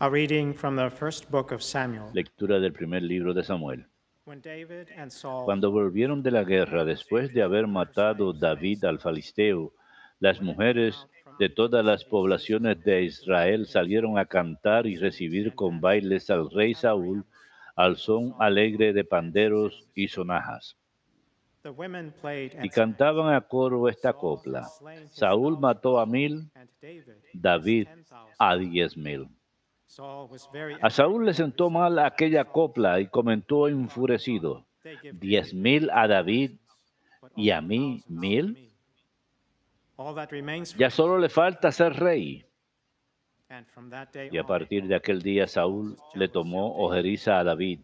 A reading from the first book of Samuel. Lectura del primer libro de Samuel. Cuando volvieron de la guerra, después de haber matado David al Filisteo, las mujeres de todas las poblaciones de Israel salieron a cantar y recibir con bailes al rey Saúl al son alegre de panderos y sonajas. Y cantaban a coro esta copla. Saúl mató a mil, David a diez mil. A Saúl le sentó mal aquella copla y comentó enfurecido, diez mil a David y a mí mil. Ya solo le falta ser rey. Y a partir de aquel día Saúl le tomó ojeriza a David.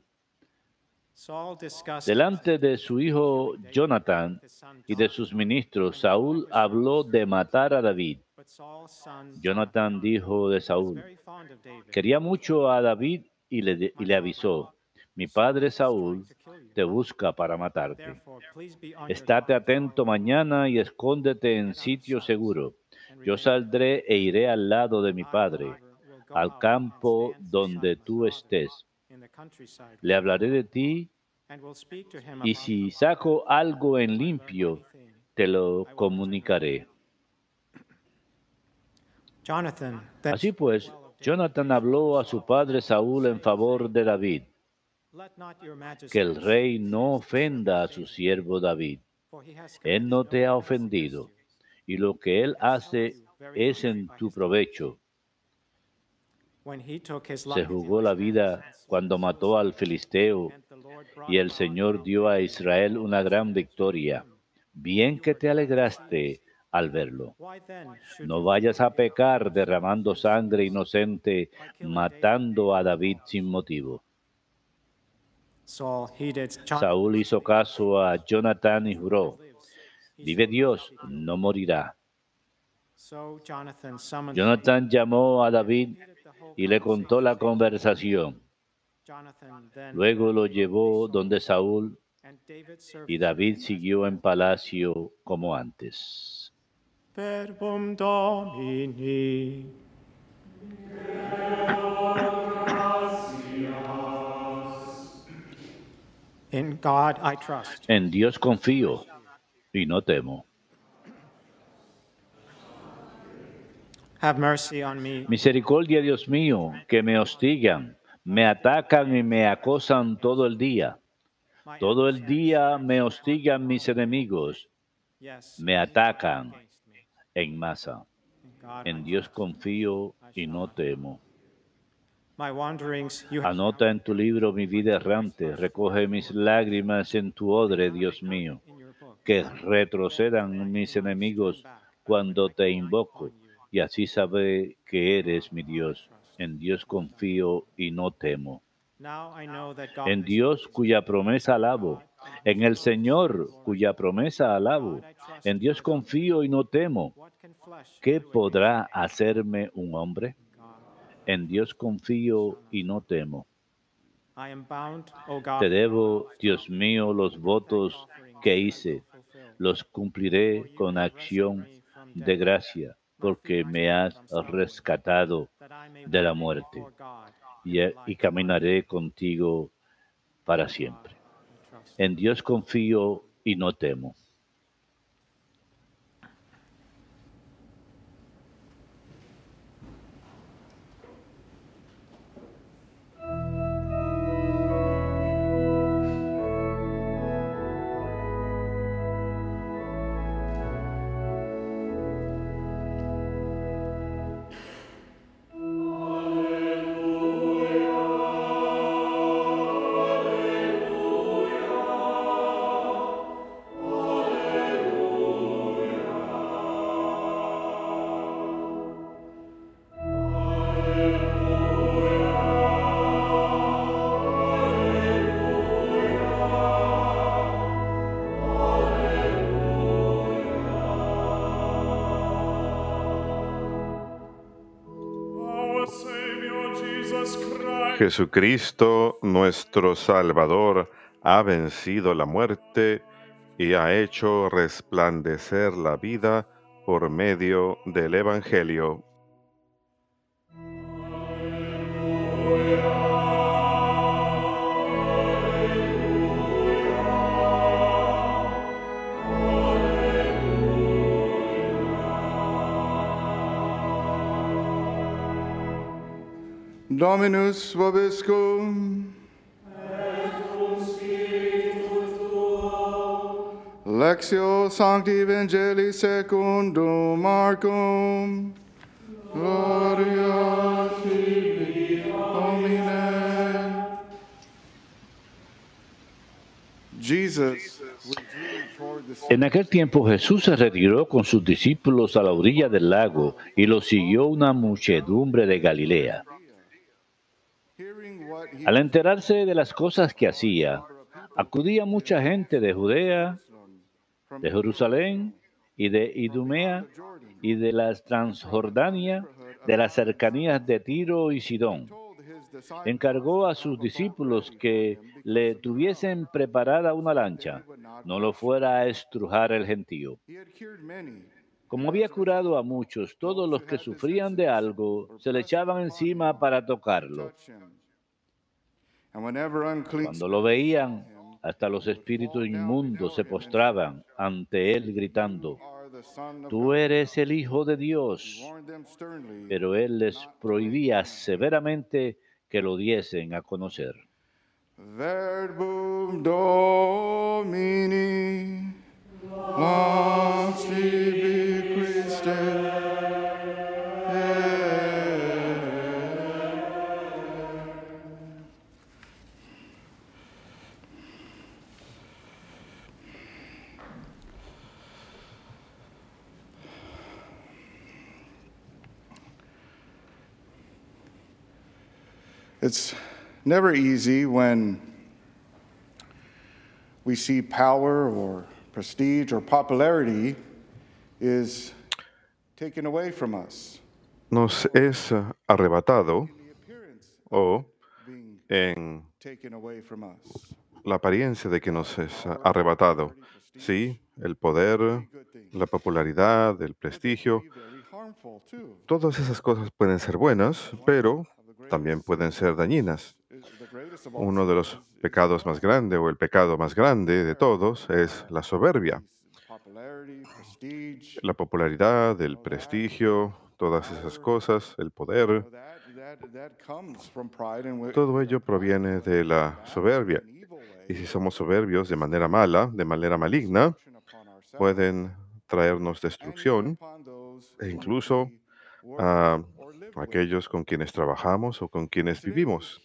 Delante de su hijo Jonathan y de sus ministros, Saúl habló de matar a David. Jonathan dijo de Saúl, quería mucho a David y le, y le avisó, mi padre Saúl te busca para matarte. Estate atento mañana y escóndete en sitio seguro. Yo saldré e iré al lado de mi padre, al campo donde tú estés. Le hablaré de ti y si saco algo en limpio, te lo comunicaré. Así pues, Jonathan habló a su padre Saúl en favor de David, que el rey no ofenda a su siervo David. Él no te ha ofendido, y lo que él hace es en tu provecho. Se jugó la vida cuando mató al filisteo, y el Señor dio a Israel una gran victoria. Bien que te alegraste al verlo. No vayas a pecar derramando sangre inocente, matando a David sin motivo. Saúl hizo caso a Jonathan y juró, vive Dios, no morirá. Jonathan llamó a David y le contó la conversación. Luego lo llevó donde Saúl y David siguió en palacio como antes. Verbum Domini In God I trust. En Dios confío y no temo. Have mercy on me, Misericordia, Dios mío, que me hostigan, me atacan y me acosan todo el día. Todo el día me hostigan mis enemigos, me atacan. En masa. En Dios confío y no temo. Anota en tu libro mi vida errante, recoge mis lágrimas en tu odre, Dios mío. Que retrocedan mis enemigos cuando te invoco, y así sabré que eres mi Dios. En Dios confío y no temo. En Dios cuya promesa alabo, en el Señor cuya promesa alabo. En Dios confío y no temo. ¿Qué podrá hacerme un hombre? En Dios confío y no temo. Te debo, Dios mío, los votos que hice. Los cumpliré con acción de gracia, porque me has rescatado de la muerte. God y, caminaré contigo para siempre. En Dios confío y no temo. Jesucristo, nuestro Salvador, ha vencido la muerte y ha hecho resplandecer la vida por medio del Evangelio. Dominus vobiscum. Lectio Sancti Evangelii secundum Marcum. Gloria tibi, Domine. Jesus. En aquel tiempo Jesús se retiró con sus discípulos a la orilla del lago y lo siguió una muchedumbre de Galilea. Al enterarse de las cosas que hacía, acudía mucha gente de Judea, de Jerusalén y de Idumea y de la Transjordania, de las cercanías de Tiro y Sidón. Encargó a sus discípulos que le tuviesen preparada una lancha, no lo fuera a estrujar el gentío. Como había curado a muchos, todos los que sufrían de algo se le echaban encima para tocarlo. Cuando lo veían, hasta los espíritus inmundos se postraban ante él gritando, Tú eres el Hijo de Dios. Pero él les prohibía severamente que lo diesen a conocer. It's never easy when we see power or prestige or popularity is taken away from us. Nos es arrebatado o en la apariencia de que nos es arrebatado. Sí, el poder, la popularidad, el prestigio, todas esas cosas pueden ser buenas, pero también pueden ser dañinas. Uno de los pecados más grandes o el pecado más grande de todos es la soberbia. La popularidad, el prestigio, todas esas cosas, el poder, todo ello proviene de la soberbia. Y si somos soberbios de manera mala, de manera maligna, pueden traernos destrucción e incluso we work a or live with. Aquellos con quienes trabajamos o con quienes vivimos.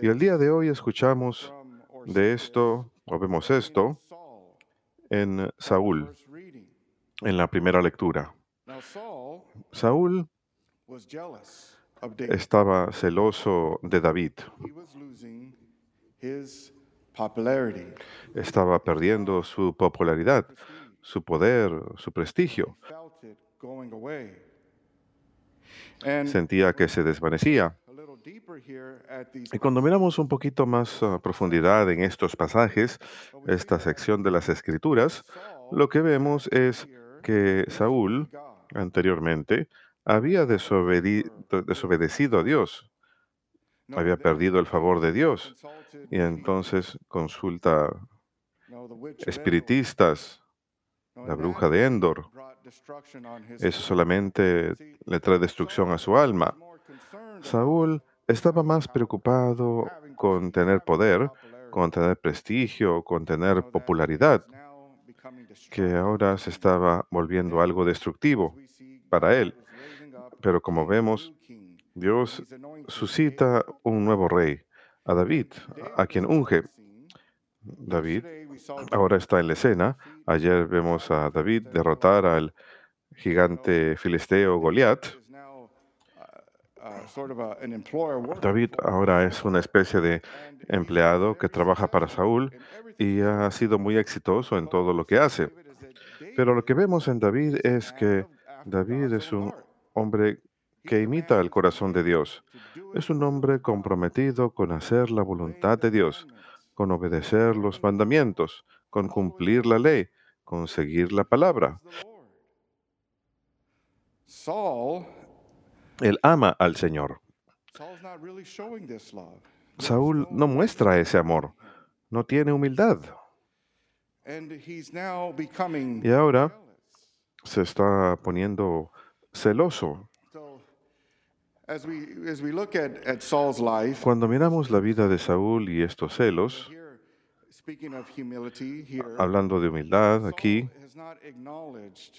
Y el día de hoy escuchamos de esto o vemos esto en Saúl, en la primera lectura. Saúl estaba celoso de David, estaba perdiendo su popularidad, su poder, su prestigio. Sentía que se desvanecía. Y cuando miramos un poquito más a profundidad en estos pasajes, esta sección de las Escrituras, lo que vemos es que Saúl anteriormente había desobedecido a Dios, había perdido el favor de Dios y entonces consulta espiritistas, la bruja de Endor. Eso solamente le trae destrucción a su alma. Saúl estaba más preocupado con tener poder, con tener prestigio, con tener popularidad, que ahora se estaba volviendo algo destructivo para él. Pero como vemos, Dios suscita un nuevo rey, a David, a quien unge. David ahora está en la escena. Ayer vemos a David derrotar al gigante filisteo Goliat. David ahora es una especie de empleado que trabaja para Saúl y ha sido muy exitoso en todo lo que hace. Pero lo que vemos en David es que David es un hombre que imita el corazón de Dios. Es un hombre comprometido con hacer la voluntad de Dios, con obedecer los mandamientos, con cumplir la ley, con seguir la palabra. Él ama al Señor. Saúl no muestra ese amor, no tiene humildad. Y ahora se está poniendo celoso. Cuando miramos la vida de Saúl y estos celos, hablando de humildad aquí,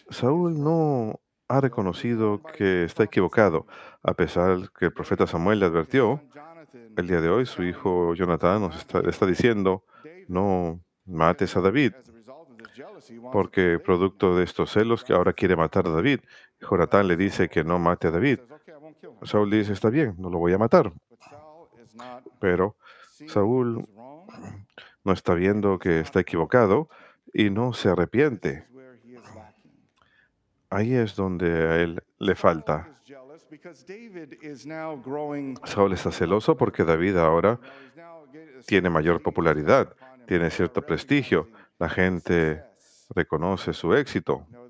Saúl no ha reconocido que está equivocado, a pesar que el profeta Samuel le advirtió. El día de hoy su hijo Jonathan nos está, está diciendo, no mates a David, porque producto de estos celos que ahora quiere matar a David. Jonathan le dice que no mate a David. Saúl dice, está bien, no lo voy a matar. Pero Saúl no está viendo que está equivocado y no se arrepiente. Ahí es donde a él le falta. Saúl está celoso porque David ahora tiene mayor popularidad, tiene cierto prestigio. La gente reconoce su éxito. Uh,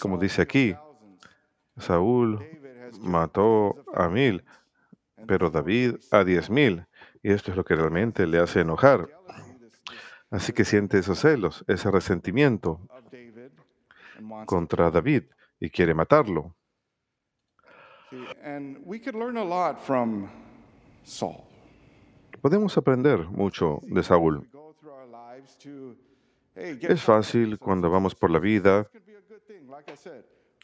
Como dice aquí, Saúl mató a mil, pero David a diez mil. Y esto es lo que realmente le hace enojar. Así que siente esos celos, ese resentimiento contra David y quiere matarlo. Podemos aprender mucho de Saúl. Es fácil cuando vamos por la vida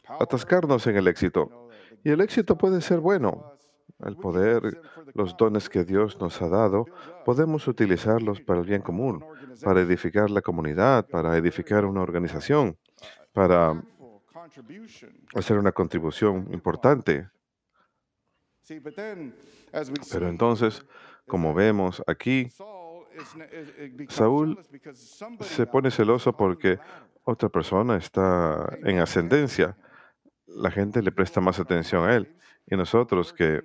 Atascarnos en el éxito. Y el éxito puede ser bueno. El poder, los dones que Dios nos ha dado, podemos utilizarlos para el bien común, para edificar la comunidad, para edificar una organización, para hacer una contribución importante. Pero entonces, como vemos aquí, Saúl se pone celoso porque otra persona está en ascendencia. La gente le presta más atención a él. Y nosotros que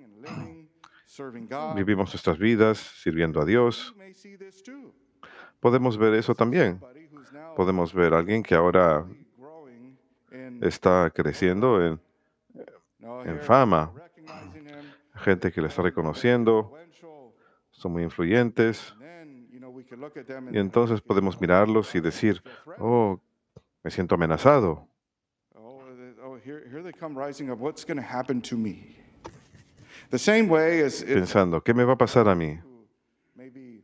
vivimos nuestras vidas sirviendo a Dios, podemos ver eso también. Podemos ver a alguien que ahora está creciendo en en fama. gente que le está reconociendo, son muy influyentes. Y entonces podemos mirarlos y decir, oh, me siento amenazado. Pensando, ¿qué me va a pasar a mí? maybe,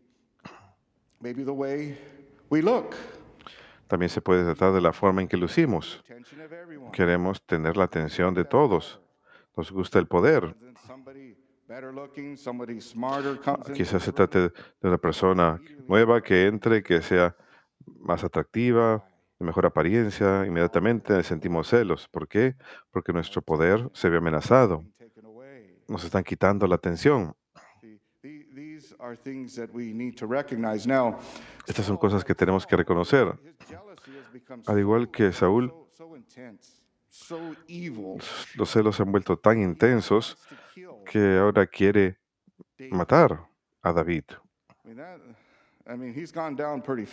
maybe the way we look. También se puede tratar de la forma en que lucimos. Queremos tener la atención de todos. Nos gusta el poder. Quizás se trate de una persona nueva que entre, que sea más atractiva, mejor apariencia. Inmediatamente sentimos celos. ¿Por qué? Porque nuestro poder se ve amenazado. Nos están quitando la atención. Estas son cosas que tenemos que reconocer. Al igual que Saúl, los celos se han vuelto tan intensos que ahora quiere matar a David. I mean, he's gone down pretty.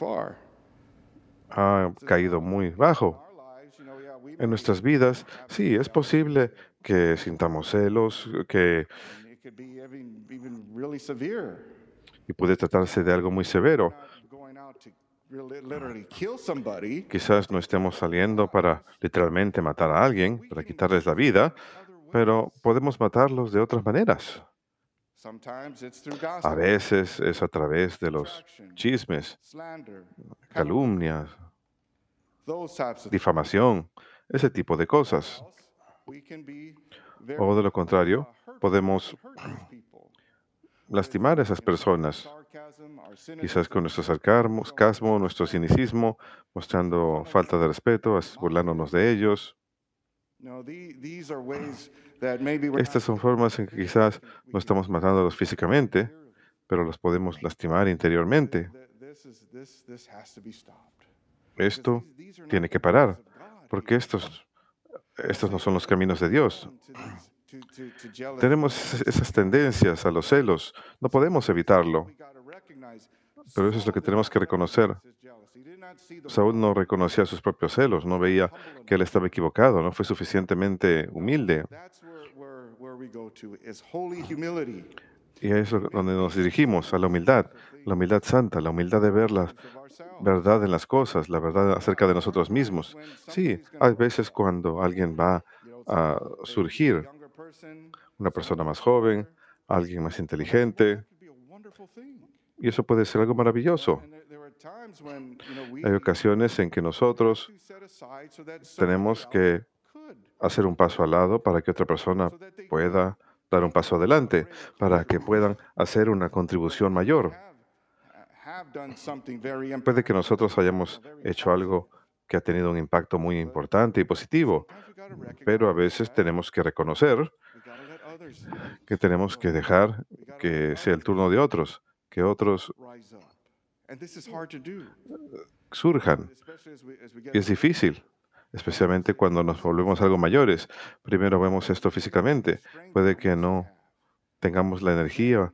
Ha caído muy bajo. En nuestras vidas, sí, es posible que sintamos celos, que y puede tratarse de algo muy severo. Quizás no estemos saliendo para literalmente matar a alguien, para quitarles la vida, pero podemos matarlos de otras maneras. A veces es a través de los chismes, calumnias, difamación, ese tipo de cosas. O de lo contrario, podemos these people. lastimar a esas personas, quizás con nuestro sarcasmo, sarcasmo, nuestro cinicismo, mostrando falta de respeto, burlándonos de ellos. Estas son formas en que quizás no estamos matándolos físicamente, pero los podemos lastimar interiormente. Esto These- these are not tiene que parar, porque estos, estos no son los caminos de Dios. Tenemos es- esas tendencias a los celos, no podemos evitarlo, pero eso es lo que tenemos que reconocer. Saúl no reconocía sus propios celos, no veía que él estaba equivocado, no fue suficientemente humilde. Y a eso es donde nos dirigimos, a la humildad, la humildad santa, la humildad de ver la verdad en las cosas, la verdad acerca de nosotros mismos. Sí, hay veces cuando alguien va a surgir, una persona más joven, alguien más inteligente, y eso puede ser algo maravilloso. Hay ocasiones en que nosotros tenemos que hacer un paso al lado para que otra persona pueda dar un paso adelante, para que puedan hacer una contribución mayor. Puede que nosotros hayamos hecho algo que ha tenido un impacto muy importante y positivo, pero a veces tenemos que reconocer que tenemos que dejar que sea el turno de otros, que otros surjan. Y es difícil, especialmente cuando nos volvemos algo mayores. Primero vemos esto físicamente. Puede que no tengamos la energía,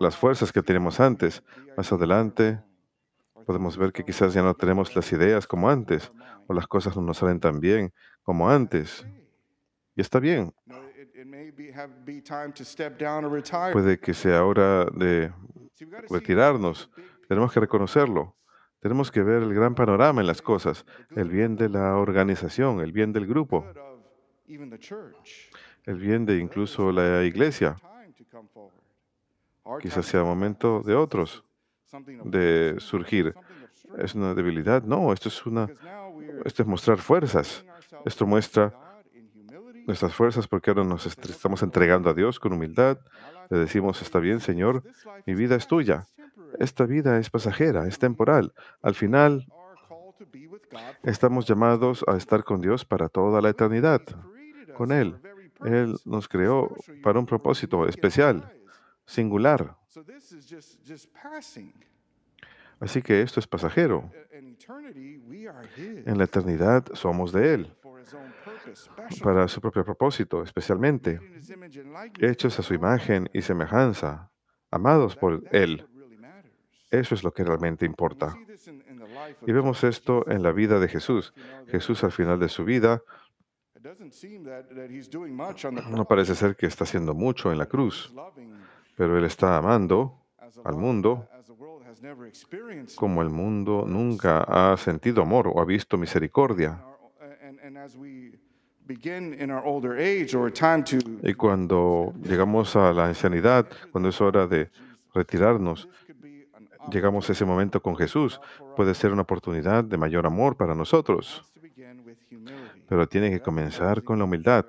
las fuerzas que teníamos antes. Más adelante podemos ver que quizás ya no tenemos las ideas como antes, o las cosas no nos salen tan bien como antes. Y está bien. Puede que sea hora de retirarnos. Tenemos que reconocerlo. Tenemos que ver el gran panorama en las cosas, el bien de la organización, el bien del grupo, el bien de incluso la iglesia. Quizás sea momento de otros de surgir. ¿Es una debilidad? No, esto es una esto es mostrar fuerzas. Esto muestra nuestras fuerzas porque ahora nos est- estamos entregando a Dios con humildad. Le decimos, está bien, Señor, mi vida es tuya. Esta vida es pasajera, es temporal. Al final, estamos llamados a estar con Dios para toda la eternidad, con Él. Él nos creó para un propósito especial, singular. Así que esto es pasajero. En la eternidad somos de Él, para su propio propósito, especialmente, hechos a su imagen y semejanza, amados por Él. Eso es lo que realmente importa. Y vemos esto en la vida de Jesús. Jesús al final de su vida no parece ser que está haciendo mucho en la cruz, pero Él está amando al mundo como el mundo nunca ha sentido amor o ha visto misericordia. Y cuando llegamos a la ancianidad, cuando es hora de retirarnos, llegamos a ese momento con Jesús. Puede ser una oportunidad de mayor amor para nosotros, pero tiene que comenzar con la humildad,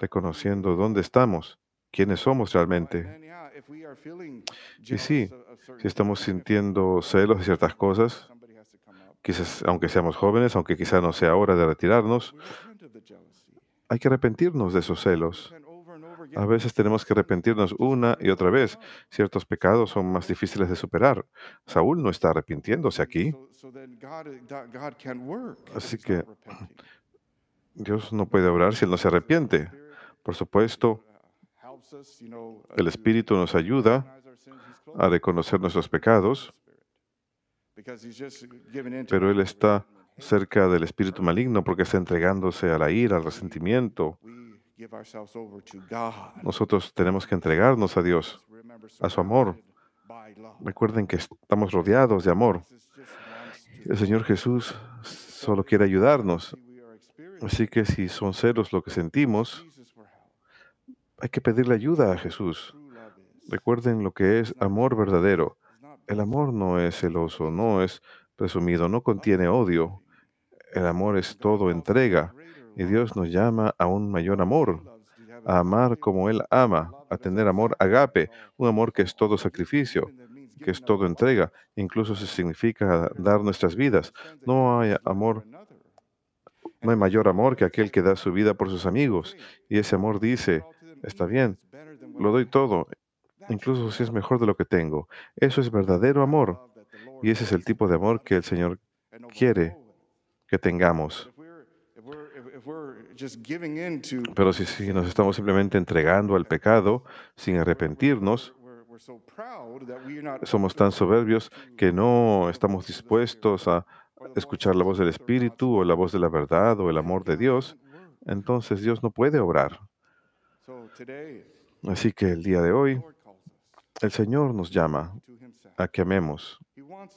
reconociendo dónde estamos, quiénes somos realmente. Y sí, si estamos sintiendo celos de ciertas cosas, quizás aunque seamos jóvenes, aunque quizás no sea hora de retirarnos, hay que arrepentirnos de esos celos. A veces tenemos que arrepentirnos una y otra vez. Ciertos pecados son más difíciles de superar. Saúl no está arrepintiéndose aquí. Así que Dios no puede obrar si Él no se arrepiente. Por supuesto, el Espíritu nos ayuda a reconocer nuestros pecados, pero Él está cerca del espíritu maligno porque está entregándose a la ira, al resentimiento. Nosotros tenemos que entregarnos a Dios, a su amor. Recuerden que estamos rodeados de amor. El Señor Jesús solo quiere ayudarnos. Así que si son celos lo que sentimos, hay que pedirle ayuda a Jesús. Recuerden lo que es amor verdadero. El amor no es celoso, no es presumido, no contiene odio. El amor es todo entrega y Dios nos llama a un mayor amor, a amar como Él ama, a tener amor agape, un amor que es todo sacrificio, que es todo entrega, incluso se significa dar nuestras vidas. No hay amor, no hay mayor amor que aquel que da su vida por sus amigos. Y ese amor dice, está bien, lo doy todo, incluso si es mejor de lo que tengo. Eso es verdadero amor. Y ese es el tipo de amor que el Señor quiere que tengamos. Pero si, si nos estamos simplemente entregando al pecado sin arrepentirnos, somos tan soberbios que no estamos dispuestos a escuchar la voz del Espíritu o la voz de la verdad o el amor de Dios, entonces Dios no puede obrar. Así que el día de hoy, el Señor nos llama a que amemos.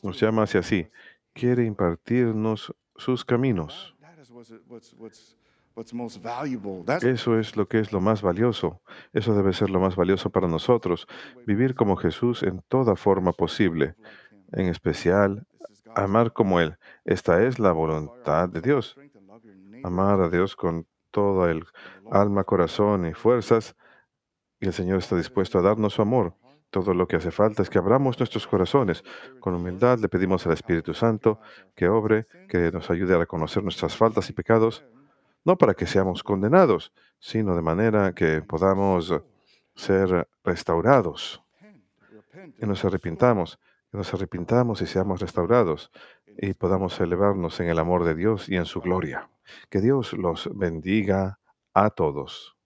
Nos llama hacia sí. Quiere impartirnos sus caminos. Eso es lo que es lo más valioso. Eso debe ser lo más valioso para nosotros. Vivir como Jesús en toda forma posible. En especial, amar como Él. Esta es la voluntad de Dios. Amar a Dios con todo el alma, corazón y fuerzas. Y el Señor está dispuesto a darnos su amor. Todo lo que hace falta es que abramos nuestros corazones. Con humildad le pedimos al Espíritu Santo que obre, que nos ayude a reconocer nuestras faltas y pecados, no para que seamos condenados, sino de manera que podamos ser restaurados y nos arrepintamos, que nos arrepintamos y seamos restaurados y podamos elevarnos en el amor de Dios y en su gloria. Que Dios los bendiga a todos.